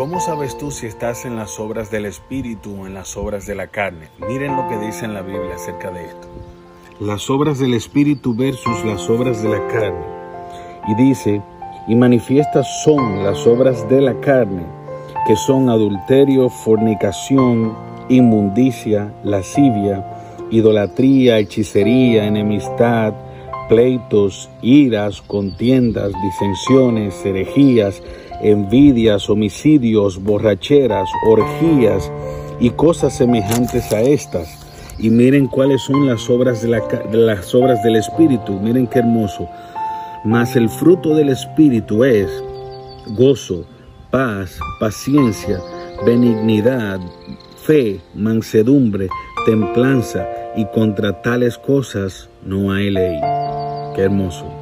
¿Cómo sabes tú si estás en las obras del Espíritu o en las obras de la carne? Miren lo que dice en la Biblia acerca de esto. Las obras del Espíritu versus las obras de la carne. Y dice, y manifiestas son las obras de la carne, que son adulterio, fornicación, inmundicia, lascivia, idolatría, hechicería, enemistad, pleitos, iras, contiendas, disensiones, herejías, envidias, homicidios, borracheras, orgías y cosas semejantes a estas. Y miren cuáles son las obras, de, las obras del Espíritu. Miren qué hermoso. Mas el fruto del Espíritu es gozo, paz, paciencia, benignidad, fe, mansedumbre, templanza, y contra tales cosas no hay ley. Qué hermoso.